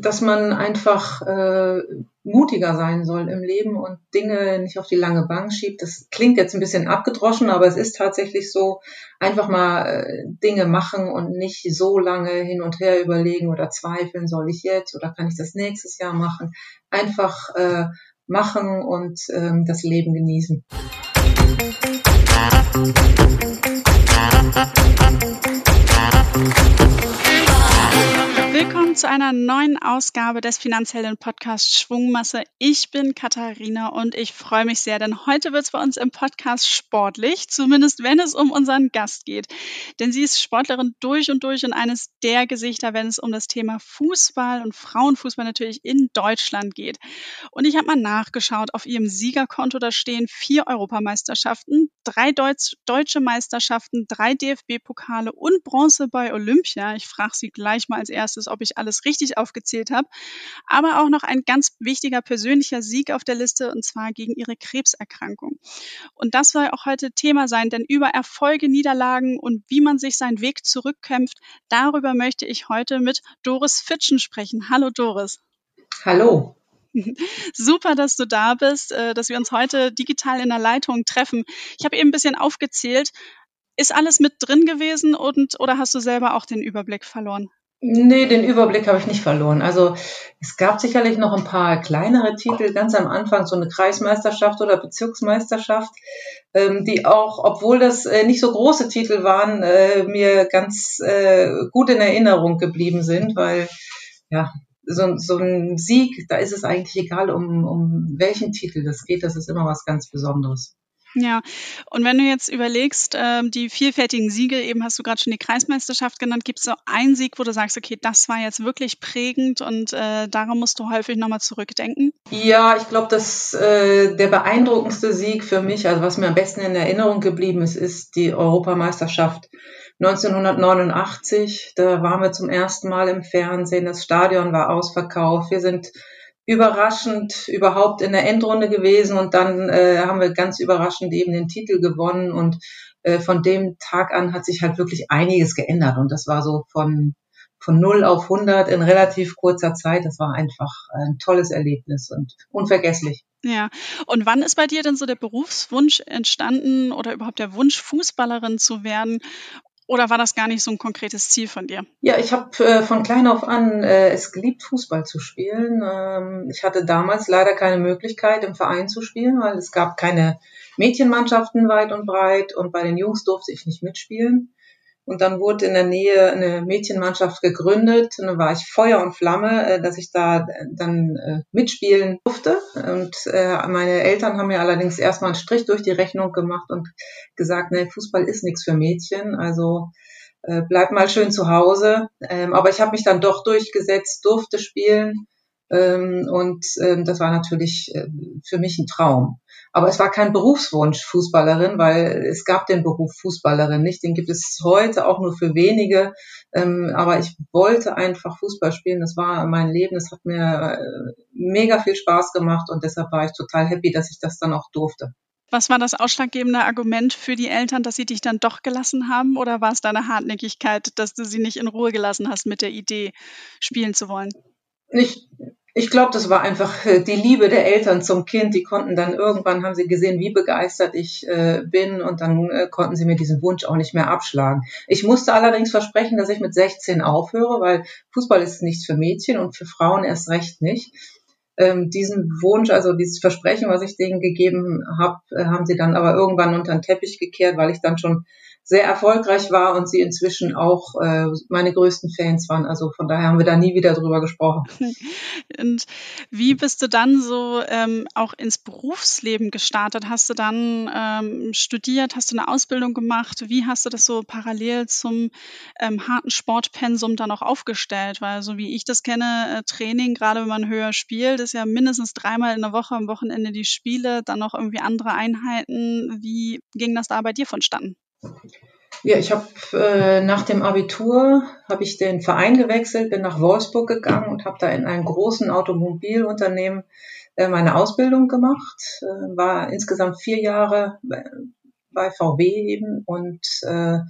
dass man einfach äh, mutiger sein soll im Leben und Dinge nicht auf die lange Bank schiebt. Das klingt jetzt ein bisschen abgedroschen, aber es ist tatsächlich so, einfach mal äh, Dinge machen und nicht so lange hin und her überlegen oder zweifeln, soll ich jetzt oder kann ich das nächstes Jahr machen. Einfach äh, machen und ähm, das Leben genießen. Willkommen zu einer neuen Ausgabe des Finanzhelden Podcast Schwungmasse. Ich bin Katharina und ich freue mich sehr, denn heute wird es bei uns im Podcast sportlich, zumindest wenn es um unseren Gast geht. Denn sie ist Sportlerin durch und durch und eines der Gesichter, wenn es um das Thema Fußball und Frauenfußball natürlich in Deutschland geht. Und ich habe mal nachgeschaut, auf ihrem Siegerkonto da stehen vier Europameisterschaften, drei Deutsch, deutsche Meisterschaften, drei DFB-Pokale und Bronze bei Olympia. Ich frage sie gleich mal als erstes, ob ich alles richtig aufgezählt habe. Aber auch noch ein ganz wichtiger persönlicher Sieg auf der Liste und zwar gegen ihre Krebserkrankung. Und das soll auch heute Thema sein, denn über Erfolge, Niederlagen und wie man sich seinen Weg zurückkämpft, darüber möchte ich heute mit Doris Fitschen sprechen. Hallo Doris. Hallo. Super, dass du da bist, äh, dass wir uns heute digital in der Leitung treffen. Ich habe eben ein bisschen aufgezählt. Ist alles mit drin gewesen und oder hast du selber auch den Überblick verloren? Nee, den Überblick habe ich nicht verloren. Also es gab sicherlich noch ein paar kleinere Titel, ganz am Anfang so eine Kreismeisterschaft oder Bezirksmeisterschaft, ähm, die auch, obwohl das äh, nicht so große Titel waren, äh, mir ganz äh, gut in Erinnerung geblieben sind, weil ja, so, so ein Sieg, da ist es eigentlich egal, um, um welchen Titel das geht, das ist immer was ganz Besonderes. Ja, und wenn du jetzt überlegst, ähm, die vielfältigen Siege, eben hast du gerade schon die Kreismeisterschaft genannt, gibt es so einen Sieg, wo du sagst, okay, das war jetzt wirklich prägend und äh, daran musst du häufig nochmal zurückdenken? Ja, ich glaube, dass äh, der beeindruckendste Sieg für mich, also was mir am besten in Erinnerung geblieben ist, ist die Europameisterschaft 1989. Da waren wir zum ersten Mal im Fernsehen, das Stadion war ausverkauft, wir sind überraschend überhaupt in der Endrunde gewesen und dann äh, haben wir ganz überraschend eben den Titel gewonnen und äh, von dem Tag an hat sich halt wirklich einiges geändert und das war so von von 0 auf 100 in relativ kurzer Zeit. Das war einfach ein tolles Erlebnis und unvergesslich. Ja, und wann ist bei dir denn so der Berufswunsch entstanden oder überhaupt der Wunsch, Fußballerin zu werden? Oder war das gar nicht so ein konkretes Ziel von dir? Ja, ich habe äh, von klein auf an äh, es geliebt, Fußball zu spielen. Ähm, ich hatte damals leider keine Möglichkeit, im Verein zu spielen, weil es gab keine Mädchenmannschaften weit und breit und bei den Jungs durfte ich nicht mitspielen. Und dann wurde in der Nähe eine Mädchenmannschaft gegründet. Und dann war ich Feuer und Flamme, äh, dass ich da äh, dann äh, mitspielen durfte. Und meine Eltern haben mir allerdings erstmal einen Strich durch die Rechnung gemacht und gesagt, nee, Fußball ist nichts für Mädchen. Also bleib mal schön zu Hause. Ähm, aber ich habe mich dann doch durchgesetzt, durfte spielen. Ähm, und ähm, das war natürlich für mich ein Traum. Aber es war kein Berufswunsch Fußballerin, weil es gab den Beruf Fußballerin nicht. Den gibt es heute auch nur für wenige. Ähm, aber ich wollte einfach Fußball spielen. Das war mein Leben. Es hat mir äh, mega viel Spaß gemacht und deshalb war ich total happy, dass ich das dann auch durfte. Was war das ausschlaggebende Argument für die Eltern, dass sie dich dann doch gelassen haben? Oder war es deine Hartnäckigkeit, dass du sie nicht in Ruhe gelassen hast mit der Idee, spielen zu wollen? Ich, ich glaube, das war einfach äh, die Liebe der Eltern zum Kind. Die konnten dann irgendwann, haben sie gesehen, wie begeistert ich äh, bin und dann äh, konnten sie mir diesen Wunsch auch nicht mehr abschlagen. Ich musste allerdings versprechen, dass ich mit 16 aufhöre, weil Fußball ist nichts für Mädchen und für Frauen erst recht nicht. Ähm, diesen Wunsch, also dieses Versprechen, was ich denen gegeben habe, äh, haben sie dann aber irgendwann unter den Teppich gekehrt, weil ich dann schon sehr erfolgreich war und sie inzwischen auch äh, meine größten Fans waren. Also von daher haben wir da nie wieder drüber gesprochen. Und wie bist du dann so ähm, auch ins Berufsleben gestartet? Hast du dann ähm, studiert? Hast du eine Ausbildung gemacht? Wie hast du das so parallel zum ähm, harten Sportpensum dann auch aufgestellt? Weil so wie ich das kenne, äh, Training, gerade wenn man höher spielt, ist ja mindestens dreimal in der Woche am Wochenende die Spiele, dann noch irgendwie andere Einheiten. Wie ging das da bei dir vonstatten? Ja, ich habe äh, nach dem Abitur habe ich den Verein gewechselt, bin nach Wolfsburg gegangen und habe da in einem großen Automobilunternehmen äh, meine Ausbildung gemacht. Äh, war insgesamt vier Jahre bei, bei VW eben und äh,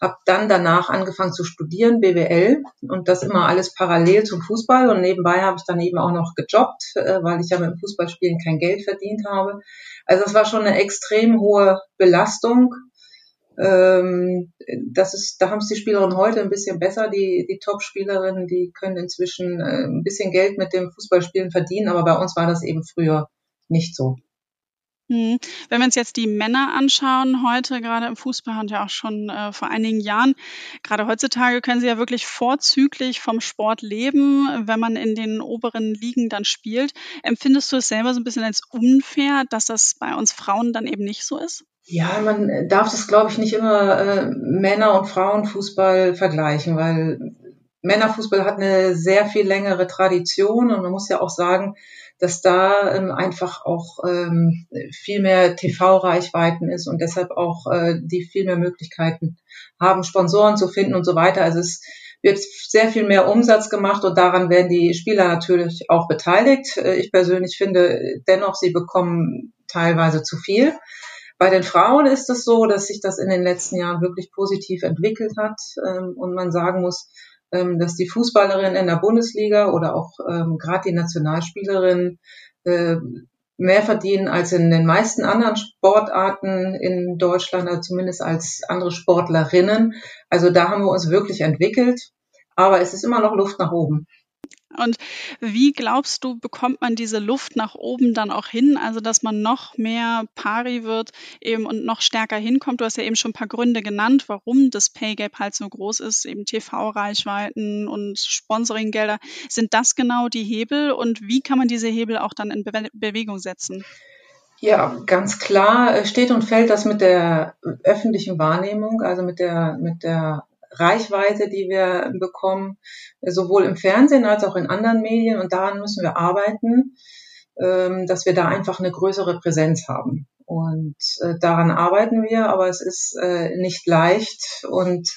habe dann danach angefangen zu studieren, BWL und das immer alles parallel zum Fußball und nebenbei habe ich dann eben auch noch gejobbt, äh, weil ich ja mit dem Fußballspielen kein Geld verdient habe. Also es war schon eine extrem hohe Belastung. Ähm, das ist, da haben es die Spielerinnen heute ein bisschen besser. Die, die Top-Spielerinnen, die können inzwischen äh, ein bisschen Geld mit dem Fußballspielen verdienen, aber bei uns war das eben früher nicht so. Mhm. Wenn wir uns jetzt die Männer anschauen, heute gerade im Fußball und ja auch schon äh, vor einigen Jahren, gerade heutzutage können sie ja wirklich vorzüglich vom Sport leben, wenn man in den oberen Ligen dann spielt. Empfindest du es selber so ein bisschen als unfair, dass das bei uns Frauen dann eben nicht so ist? Ja, man darf das, glaube ich, nicht immer äh, Männer- und Frauenfußball vergleichen, weil Männerfußball hat eine sehr viel längere Tradition und man muss ja auch sagen, dass da ähm, einfach auch ähm, viel mehr TV-Reichweiten ist und deshalb auch äh, die viel mehr Möglichkeiten haben, Sponsoren zu finden und so weiter. Also es wird sehr viel mehr Umsatz gemacht und daran werden die Spieler natürlich auch beteiligt. Äh, ich persönlich finde dennoch, sie bekommen teilweise zu viel. Bei den Frauen ist es so, dass sich das in den letzten Jahren wirklich positiv entwickelt hat ähm, und man sagen muss, ähm, dass die Fußballerinnen in der Bundesliga oder auch ähm, gerade die Nationalspielerinnen äh, mehr verdienen als in den meisten anderen Sportarten in Deutschland, also zumindest als andere Sportlerinnen. Also da haben wir uns wirklich entwickelt, aber es ist immer noch Luft nach oben. Und wie glaubst du, bekommt man diese Luft nach oben dann auch hin? Also, dass man noch mehr pari wird eben und noch stärker hinkommt. Du hast ja eben schon ein paar Gründe genannt, warum das Pay Gap halt so groß ist, eben TV-Reichweiten und Sponsoringgelder. Sind das genau die Hebel und wie kann man diese Hebel auch dann in Be Bewegung setzen? Ja, ganz klar äh, steht und fällt das mit der öffentlichen Wahrnehmung, also mit der, mit der Reichweite, die wir bekommen, sowohl im Fernsehen als auch in anderen Medien. Und daran müssen wir arbeiten, ähm, dass wir da einfach eine größere Präsenz haben. Und äh, daran arbeiten wir, aber es ist äh, nicht leicht und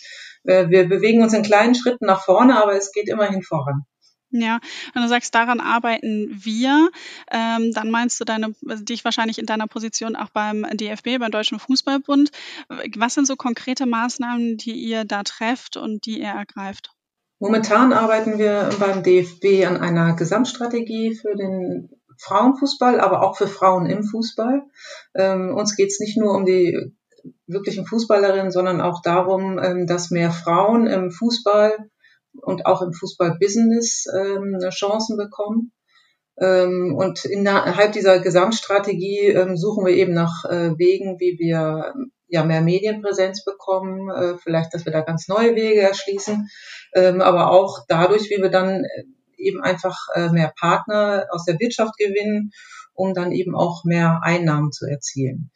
äh, wir bewegen uns in kleinen Schritten nach vorne, aber es geht immerhin voran. Ja, wenn du sagst, daran arbeiten wir, ähm, dann meinst du deine, dich wahrscheinlich in deiner Position auch beim DFB, beim Deutschen Fußballbund. Was sind so konkrete Maßnahmen, die ihr da trefft und die ihr ergreift? Momentan arbeiten wir beim DFB an einer Gesamtstrategie für den Frauenfußball, aber auch für Frauen im Fußball. Ähm, uns geht es nicht nur um die wirklichen Fußballerinnen, sondern auch darum, ähm, dass mehr Frauen im Fußball und auch im Fußball-Business ähm, Chancen bekommen. Ähm, und innerhalb dieser Gesamtstrategie ähm, suchen wir eben nach äh, Wegen, wie wir ja mehr Medienpräsenz bekommen, äh, vielleicht, dass wir da ganz neue Wege erschließen, ähm, aber auch dadurch, wie wir dann äh, eben einfach äh, mehr Partner aus der Wirtschaft gewinnen, um dann eben auch mehr Einnahmen zu erzielen.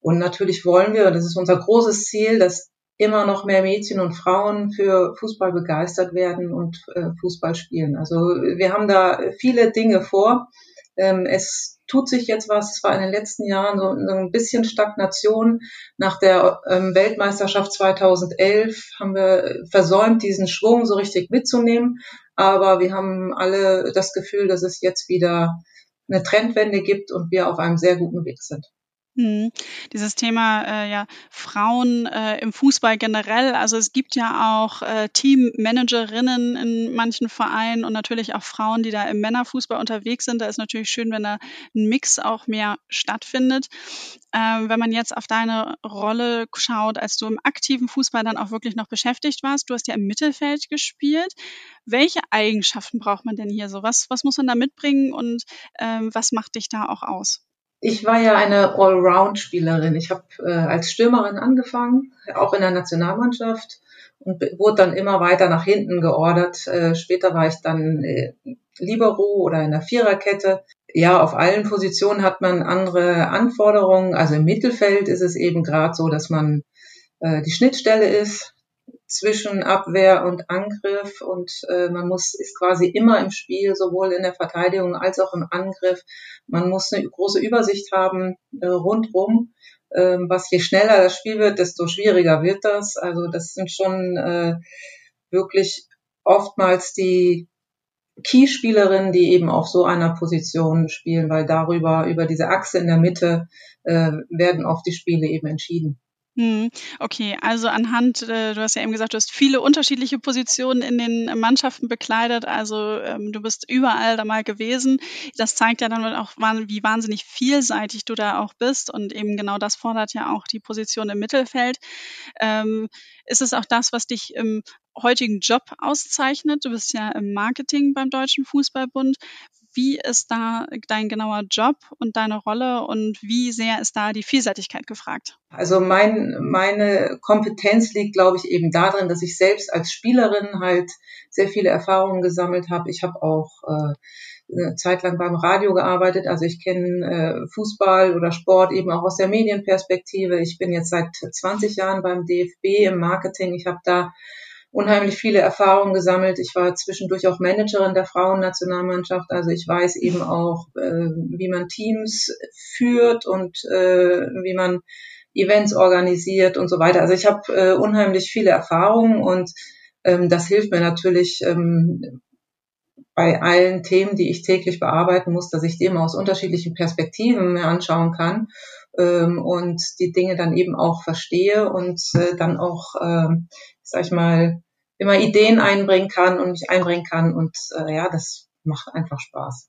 Und natürlich wollen wir, das ist unser großes Ziel, dass immer noch mehr Mädchen und Frauen für Fußball begeistert werden und äh, Fußball spielen. Also wir haben da viele Dinge vor. Ähm, es tut sich jetzt was. Es war in den letzten Jahren so, so ein bisschen Stagnation. Nach der ähm, Weltmeisterschaft 2011 haben wir versäumt, diesen Schwung so richtig mitzunehmen. Aber wir haben alle das Gefühl, dass es jetzt wieder eine Trendwende gibt und wir auf einem sehr guten Weg sind. Mhm. Dieses Thema äh, ja Frauen äh, im Fußball generell. Also es gibt ja auch äh, Teammanagerinnen in manchen Vereinen und natürlich auch Frauen, die da im Männerfußball unterwegs sind. Da ist natürlich schön, wenn da ein Mix auch mehr stattfindet. Ähm, wenn man jetzt auf deine Rolle schaut, als du im aktiven Fußball dann auch wirklich noch beschäftigt warst, du hast ja im Mittelfeld gespielt. Welche Eigenschaften braucht man denn hier so? Was, was muss man da mitbringen und ähm, was macht dich da auch aus? Ich war ja eine Allround-Spielerin. Ich habe äh, als Stürmerin angefangen, auch in der Nationalmannschaft und wurde dann immer weiter nach hinten geordert. Äh, später war ich dann äh, Libero oder in der Viererkette. Ja, auf allen Positionen hat man andere Anforderungen. Also im Mittelfeld ist es eben gerade so, dass man äh, die Schnittstelle ist zwischen Abwehr und Angriff und äh, man muss ist quasi immer im Spiel, sowohl in der Verteidigung als auch im Angriff. Man muss eine große Übersicht haben äh, rundrum. Ähm, was je schneller das Spiel wird, desto schwieriger wird das. Also das sind schon äh, wirklich oftmals die Keyspielerinnen, die eben auf so einer Position spielen, weil darüber, über diese Achse in der Mitte, äh, werden oft die Spiele eben entschieden. Hm, okay, also anhand, äh, du hast ja eben gesagt, du hast viele unterschiedliche Positionen in den Mannschaften bekleidet, also ähm, du bist überall da mal gewesen. Das zeigt ja dann auch, wie wahnsinnig vielseitig du da auch bist und eben genau das fordert ja auch die Position im Mittelfeld. Ähm, ist es auch das, was dich im heutigen Job auszeichnet? Du bist ja im Marketing beim Deutschen Fußballbund. Wie ist da dein genauer Job und deine Rolle und wie sehr ist da die Vielseitigkeit gefragt? Also mein, meine Kompetenz liegt, glaube ich, eben darin, dass ich selbst als Spielerin halt sehr viele Erfahrungen gesammelt habe. Ich habe auch äh, eine Zeit lang beim Radio gearbeitet. Also ich kenne äh, Fußball oder Sport eben auch aus der Medienperspektive. Ich bin jetzt seit 20 Jahren beim DFB im Marketing. Ich habe da unheimlich viele Erfahrungen gesammelt. Ich war zwischendurch auch Managerin der Frauennationalmannschaft. Also ich weiß eben auch, äh, wie man Teams führt und äh, wie man Events organisiert und so weiter. Also ich habe äh, unheimlich viele Erfahrungen und ähm, das hilft mir natürlich ähm, bei allen Themen, die ich täglich bearbeiten muss, dass ich die immer aus unterschiedlichen Perspektiven mir anschauen kann ähm, und die Dinge dann eben auch verstehe und äh, dann auch, äh, sag ich mal, immer Ideen einbringen kann und mich einbringen kann. Und äh, ja, das macht einfach Spaß.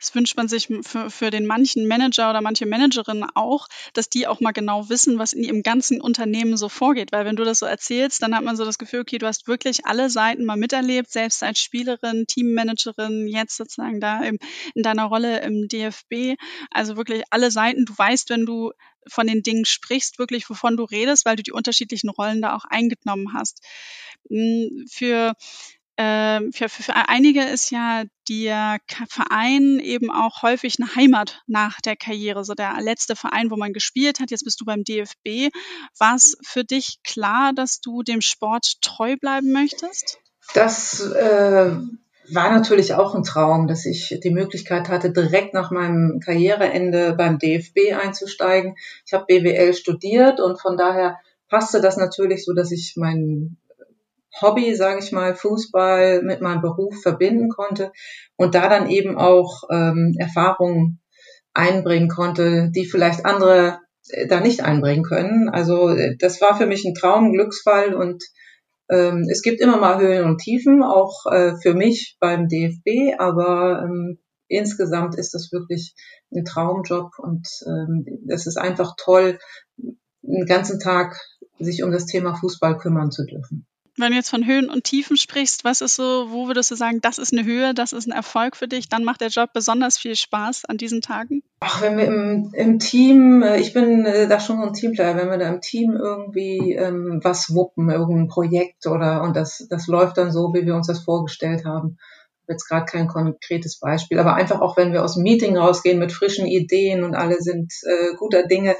Das wünscht man sich für, für den manchen Manager oder manche Managerin auch, dass die auch mal genau wissen, was in ihrem ganzen Unternehmen so vorgeht. Weil wenn du das so erzählst, dann hat man so das Gefühl, okay, du hast wirklich alle Seiten mal miterlebt, selbst als Spielerin, Teammanagerin, jetzt sozusagen da im, in deiner Rolle im DFB. Also wirklich alle Seiten. Du weißt, wenn du von den Dingen sprichst, wirklich wovon du redest, weil du die unterschiedlichen Rollen da auch eingenommen hast. Hm, für ähm, für, für, für einige ist ja der Verein eben auch häufig eine Heimat nach der Karriere, so der letzte Verein, wo man gespielt hat. Jetzt bist du beim DFB. War es für dich klar, dass du dem Sport treu bleiben möchtest? Das äh, war natürlich auch ein Traum, dass ich die Möglichkeit hatte, direkt nach meinem Karriereende beim DFB einzusteigen. Ich habe BWL studiert und von daher passte das natürlich so, dass ich meinen Hobby, sage ich mal, Fußball mit meinem Beruf verbinden konnte und da dann eben auch ähm, Erfahrungen einbringen konnte, die vielleicht andere äh, da nicht einbringen können. Also äh, das war für mich ein Traum, Glücksfall und ähm, es gibt immer mal Höhen und Tiefen, auch äh, für mich beim DFB, aber ähm, insgesamt ist das wirklich ein Traumjob und ähm, es ist einfach toll, den ganzen Tag sich um das Thema Fußball kümmern zu dürfen. Wenn du jetzt von Höhen und Tiefen sprichst, was ist so, wo würdest du sagen, das ist eine Höhe, das ist ein Erfolg für dich, dann macht der Job besonders viel Spaß an diesen Tagen? Ach, wenn wir im, im Team, äh, ich bin äh, da schon so ein Teamplayer, wenn wir da im Team irgendwie ähm, was wuppen, irgendein Projekt oder und das, das läuft dann so, wie wir uns das vorgestellt haben. Jetzt gerade kein konkretes Beispiel, aber einfach auch, wenn wir aus dem Meeting rausgehen mit frischen Ideen und alle sind äh, guter Dinge,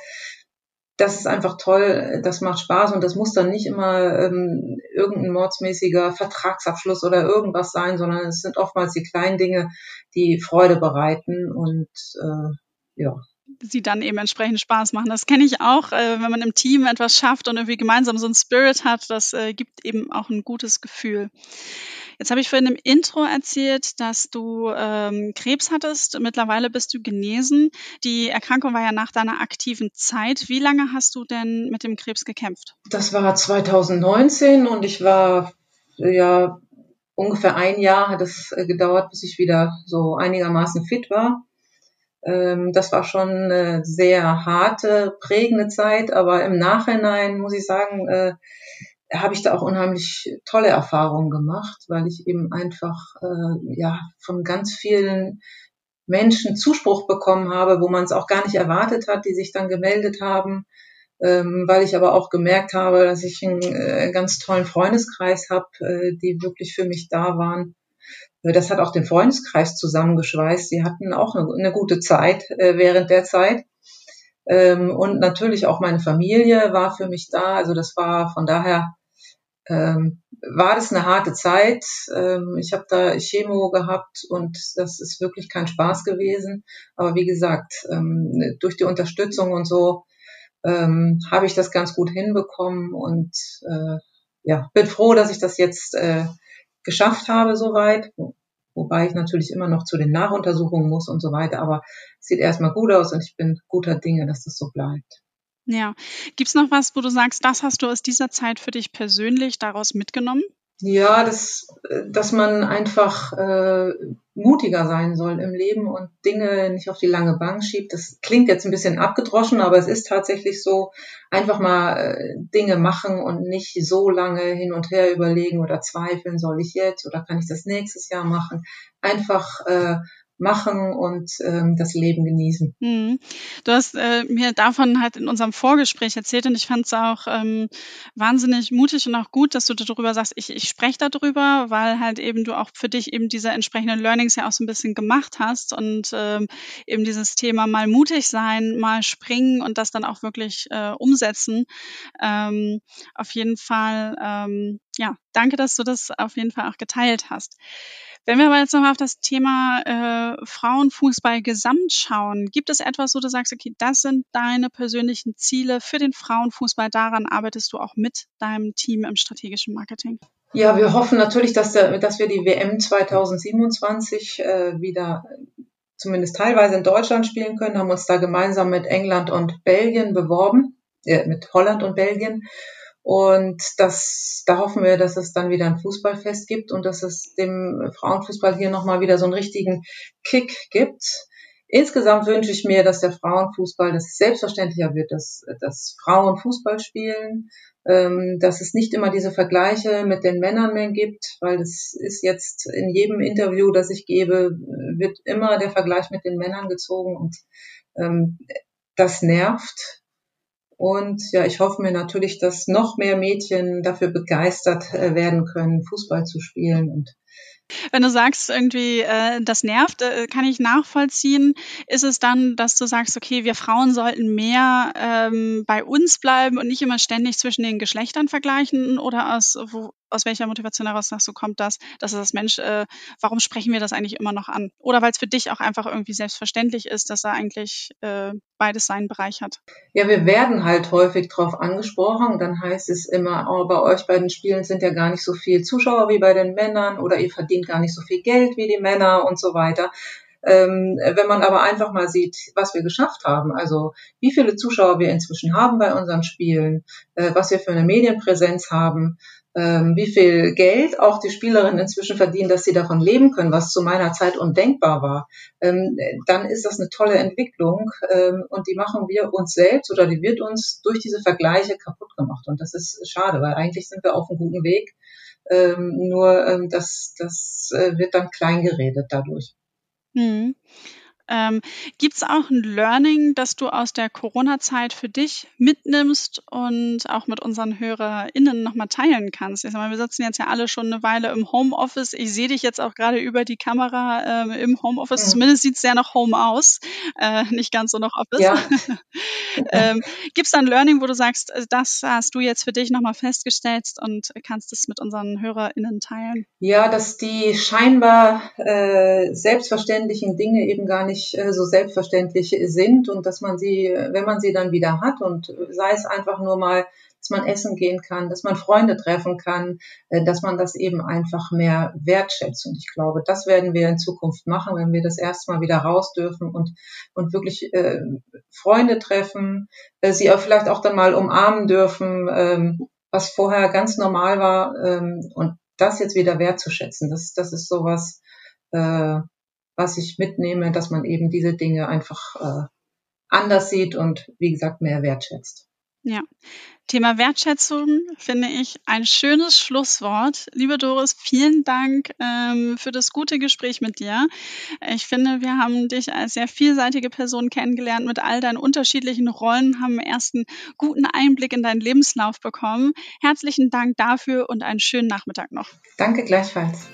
das ist einfach toll, das macht Spaß und das muss dann nicht immer ähm, irgendein mordsmäßiger Vertragsabschluss oder irgendwas sein, sondern es sind oftmals die kleinen Dinge, die Freude bereiten und äh, ja sie dann eben entsprechend Spaß machen. Das kenne ich auch, äh, wenn man im Team etwas schafft und irgendwie gemeinsam so einen Spirit hat, das äh, gibt eben auch ein gutes Gefühl. Jetzt habe ich vorhin im Intro erzählt, dass du ähm, Krebs hattest. Mittlerweile bist du genesen. Die Erkrankung war ja nach deiner aktiven Zeit. Wie lange hast du denn mit dem Krebs gekämpft? Das war 2019 und ich war ja ungefähr ein Jahr hat es äh, gedauert, bis ich wieder so einigermaßen fit war. Ähm, das war schon eine sehr harte, prägende Zeit, aber im Nachhinein muss ich sagen, äh, habe ich da auch unheimlich tolle Erfahrungen gemacht, weil ich eben einfach äh, ja von ganz vielen Menschen Zuspruch bekommen habe, wo man es auch gar nicht erwartet hat, die sich dann gemeldet haben, ähm, weil ich aber auch gemerkt habe, dass ich einen äh, ganz tollen Freundeskreis habe, äh, die wirklich für mich da waren. Äh, das hat auch den Freundeskreis zusammengeschweißt. Sie hatten auch eine, gute Zeit äh, während der Zeit. Ähm, und natürlich auch meine Familie war für mich da. Also das war von daher ähm, war das eine harte Zeit. Ähm, ich habe da Chemo gehabt und das ist wirklich kein Spaß gewesen. Aber wie gesagt, ähm, durch die Unterstützung und so ähm, habe ich das ganz gut hinbekommen und äh, ja, bin froh, dass ich das jetzt äh, geschafft habe soweit. Wobei ich natürlich immer noch zu den Nachuntersuchungen muss und so weiter. Aber es sieht erstmal gut aus und ich bin guter Dinge, dass das so bleibt. Ja. Gibt's noch was, wo du sagst, das hast du aus dieser Zeit für dich persönlich daraus mitgenommen? Ja, dass, dass man einfach äh, mutiger sein soll im Leben und Dinge nicht auf die lange Bank schiebt. Das klingt jetzt ein bisschen abgedroschen, aber es ist tatsächlich so, einfach mal äh, Dinge machen und nicht so lange hin und her überlegen oder zweifeln, soll ich jetzt oder kann ich das nächstes Jahr machen. Einfach äh, machen und ähm, das Leben genießen. Mhm. Du hast äh, mir davon halt in unserem Vorgespräch erzählt und ich fand es auch ähm, wahnsinnig mutig und auch gut, dass du darüber sagst, ich, ich spreche darüber, weil halt eben du auch für dich eben diese entsprechenden Learnings ja auch so ein bisschen gemacht hast und ähm, eben dieses Thema mal mutig sein, mal springen und das dann auch wirklich äh, umsetzen. Ähm, auf jeden Fall, ähm, ja, danke, dass du das auf jeden Fall auch geteilt hast. Wenn wir aber jetzt nochmal auf das Thema äh, Frauenfußball gesamt schauen, gibt es etwas, wo du sagst, okay, das sind deine persönlichen Ziele für den Frauenfußball, daran arbeitest du auch mit deinem Team im strategischen Marketing? Ja, wir hoffen natürlich, dass, der, dass wir die WM 2027 äh, wieder zumindest teilweise in Deutschland spielen können, haben uns da gemeinsam mit England und Belgien beworben, äh, mit Holland und Belgien und das, da hoffen wir, dass es dann wieder ein Fußballfest gibt und dass es dem Frauenfußball hier nochmal wieder so einen richtigen Kick gibt. Insgesamt wünsche ich mir, dass der Frauenfußball, dass es selbstverständlicher wird, dass, dass Frauen Fußball spielen, ähm, dass es nicht immer diese Vergleiche mit den Männern mehr gibt, weil es ist jetzt in jedem Interview, das ich gebe, wird immer der Vergleich mit den Männern gezogen und ähm, das nervt. Und ja, ich hoffe mir natürlich, dass noch mehr Mädchen dafür begeistert äh, werden können, Fußball zu spielen und wenn du sagst, irgendwie, äh, das nervt, äh, kann ich nachvollziehen. Ist es dann, dass du sagst, okay, wir Frauen sollten mehr ähm, bei uns bleiben und nicht immer ständig zwischen den Geschlechtern vergleichen? Oder aus, wo, aus welcher Motivation heraus sagst du, kommt das, dass das Mensch, äh, warum sprechen wir das eigentlich immer noch an? Oder weil es für dich auch einfach irgendwie selbstverständlich ist, dass er eigentlich äh, beides seinen Bereich hat? Ja, wir werden halt häufig drauf angesprochen. Dann heißt es immer, oh, bei euch bei den Spielen sind ja gar nicht so viel Zuschauer wie bei den Männern oder ihr verdient gar nicht so viel Geld wie die Männer und so weiter. Ähm, wenn man aber einfach mal sieht, was wir geschafft haben, also wie viele Zuschauer wir inzwischen haben bei unseren Spielen, äh, was wir für eine Medienpräsenz haben, ähm, wie viel Geld auch die Spielerinnen inzwischen verdienen, dass sie davon leben können, was zu meiner Zeit undenkbar war, ähm, dann ist das eine tolle Entwicklung ähm, und die machen wir uns selbst oder die wird uns durch diese Vergleiche kaputt gemacht und das ist schade, weil eigentlich sind wir auf einem guten Weg, nur das, das äh, wird dann kleingeredet dadurch. Mhm. Ähm, Gibt es auch ein Learning, das du aus der Corona-Zeit für dich mitnimmst und auch mit unseren HörerInnen nochmal teilen kannst? Ich sag mal, wir sitzen jetzt ja alle schon eine Weile im Homeoffice. Ich sehe dich jetzt auch gerade über die Kamera ähm, im Homeoffice. Mhm. Zumindest sieht es sehr nach Home aus, äh, nicht ganz so nach Office. Ja. ähm, Gibt es da ein Learning, wo du sagst, äh, das hast du jetzt für dich nochmal festgestellt und kannst es mit unseren HörerInnen teilen? Ja, dass die scheinbar äh, selbstverständlichen Dinge eben gar nicht nicht äh, so selbstverständlich sind und dass man sie, wenn man sie dann wieder hat und sei es einfach nur mal, dass man essen gehen kann, dass man Freunde treffen kann, äh, dass man das eben einfach mehr wertschätzt. Und ich glaube, das werden wir in Zukunft machen, wenn wir das erstmal wieder raus dürfen und, und wirklich äh, Freunde treffen, äh, sie auch vielleicht auch dann mal umarmen dürfen, ähm, was vorher ganz normal war ähm, und das jetzt wieder wertzuschätzen. Das, das ist sowas, äh, was ich mitnehme, dass man eben diese Dinge einfach äh, anders sieht und wie gesagt mehr wertschätzt. Ja, Thema Wertschätzung finde ich ein schönes Schlusswort. Liebe Doris, vielen Dank ähm, für das gute Gespräch mit dir. Ich finde, wir haben dich als sehr vielseitige Person kennengelernt mit all deinen unterschiedlichen Rollen, haben erst einen guten Einblick in deinen Lebenslauf bekommen. Herzlichen Dank dafür und einen schönen Nachmittag noch. Danke gleichfalls.